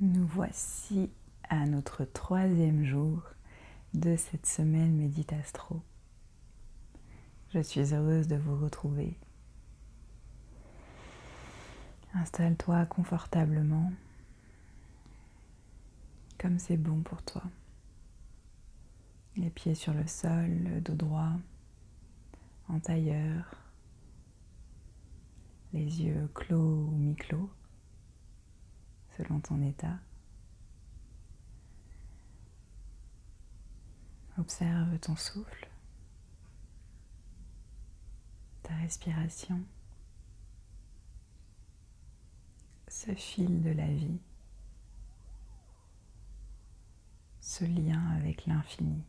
Nous voici à notre troisième jour de cette semaine Méditastro. Je suis heureuse de vous retrouver. Installe-toi confortablement, comme c'est bon pour toi. Les pieds sur le sol, le dos droit, en tailleur, les yeux clos ou mi-clos selon ton état. Observe ton souffle, ta respiration, ce fil de la vie, ce lien avec l'infini.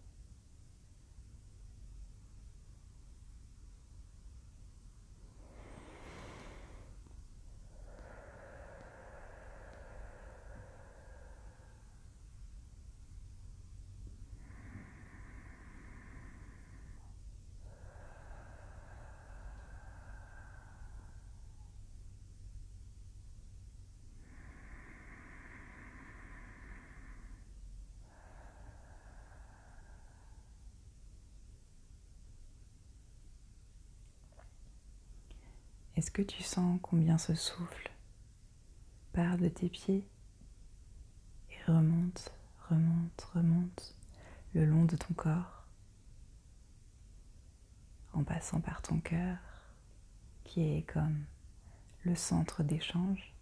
Est-ce que tu sens combien ce souffle part de tes pieds et remonte, remonte, remonte le long de ton corps en passant par ton cœur qui est comme le centre d'échange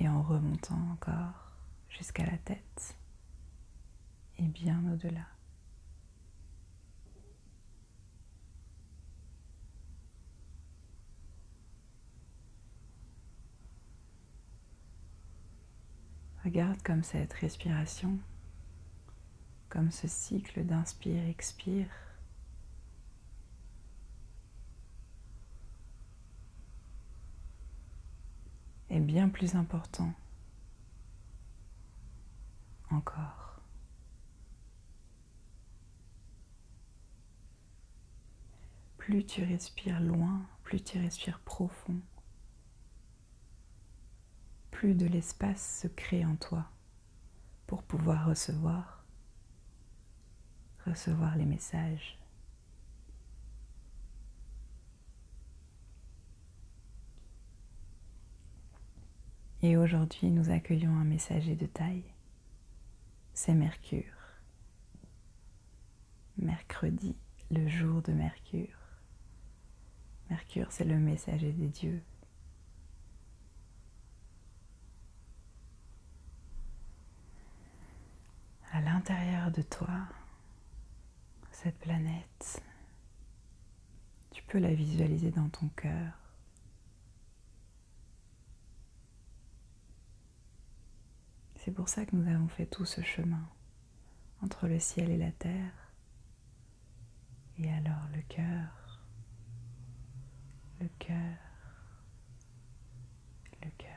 et en remontant encore jusqu'à la tête et bien au-delà. Regarde comme cette respiration, comme ce cycle d'inspire-expire est bien plus important encore. Plus tu respires loin, plus tu respires profond, plus de l'espace se crée en toi pour pouvoir recevoir, recevoir les messages. Et aujourd'hui, nous accueillons un messager de taille. C'est Mercure. Mercredi, le jour de Mercure. Mercure, c'est le messager des dieux. à l'intérieur de toi, cette planète, tu peux la visualiser dans ton cœur. C'est pour ça que nous avons fait tout ce chemin entre le ciel et la terre. Et alors le cœur, le cœur, le cœur.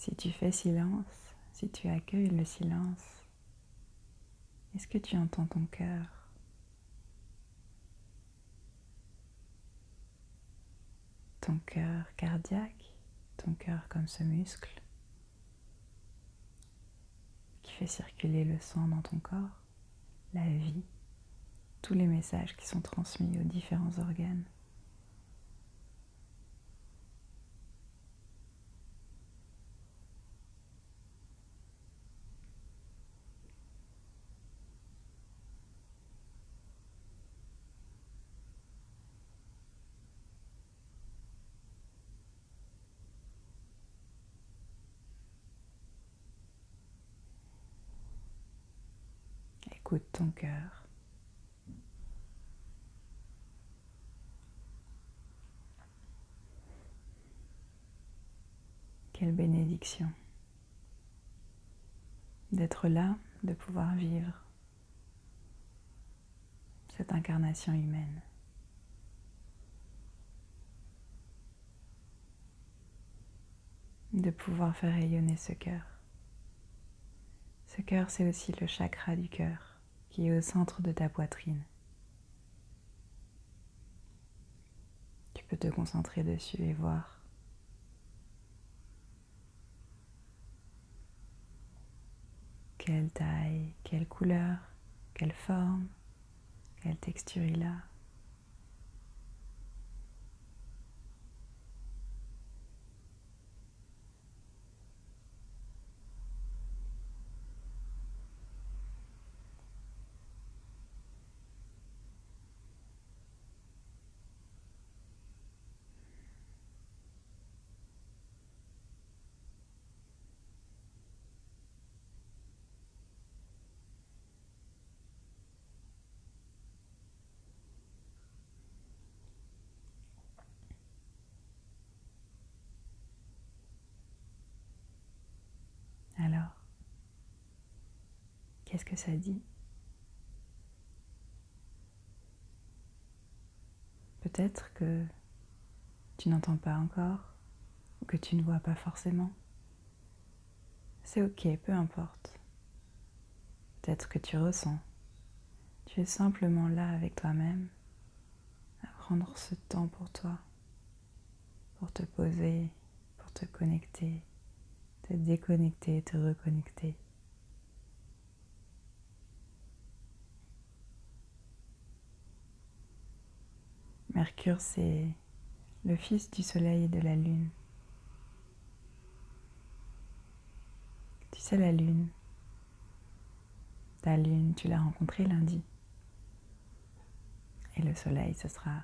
Si tu fais silence, si tu accueilles le silence, est-ce que tu entends ton cœur? Ton cœur cardiaque, ton cœur comme ce muscle qui fait circuler le sang dans ton corps, la vie, tous les messages qui sont transmis aux différents organes. Écoute ton cœur. Quelle bénédiction d'être là, de pouvoir vivre cette incarnation humaine. De pouvoir faire rayonner ce cœur. Ce cœur, c'est aussi le chakra du cœur qui est au centre de ta poitrine. Tu peux te concentrer dessus et voir quelle taille, quelle couleur, quelle forme, quelle texture il a. Alors, qu'est-ce que ça dit Peut-être que tu n'entends pas encore ou que tu ne vois pas forcément. C'est ok, peu importe. Peut-être que tu ressens. Tu es simplement là avec toi-même à prendre ce temps pour toi, pour te poser, pour te connecter te déconnecter, te reconnecter. Mercure, c'est le fils du soleil et de la lune. Tu sais, la lune, ta lune, tu l'as rencontrée lundi. Et le soleil, ce sera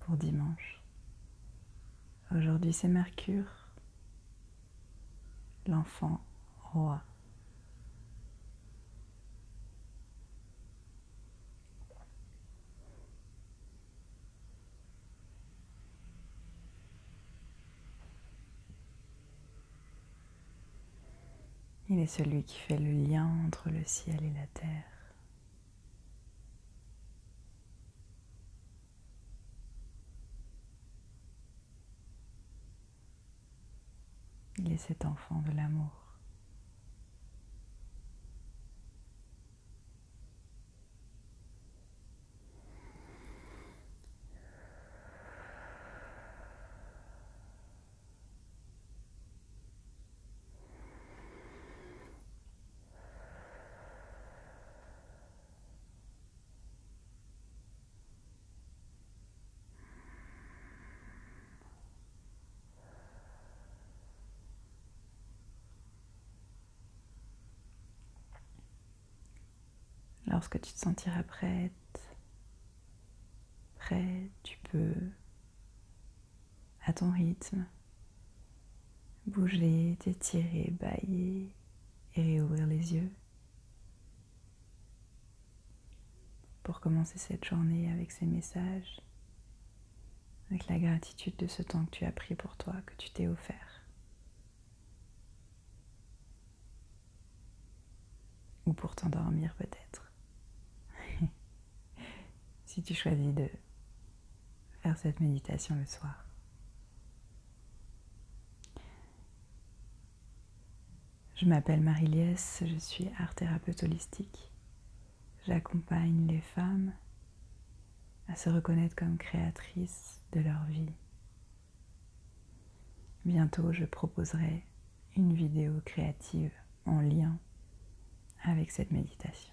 pour dimanche. Aujourd'hui, c'est Mercure l'enfant roi. Celui qui fait le lien entre le ciel et la terre. Il est cet enfant de l'amour. Lorsque tu te sentiras prête, prêt, tu peux, à ton rythme, bouger, t'étirer, bailler et réouvrir les yeux pour commencer cette journée avec ces messages, avec la gratitude de ce temps que tu as pris pour toi, que tu t'es offert. Ou pour t'endormir peut-être si tu choisis de faire cette méditation le soir. Je m'appelle Marie-Liesse, je suis art thérapeute holistique. J'accompagne les femmes à se reconnaître comme créatrices de leur vie. Bientôt, je proposerai une vidéo créative en lien avec cette méditation.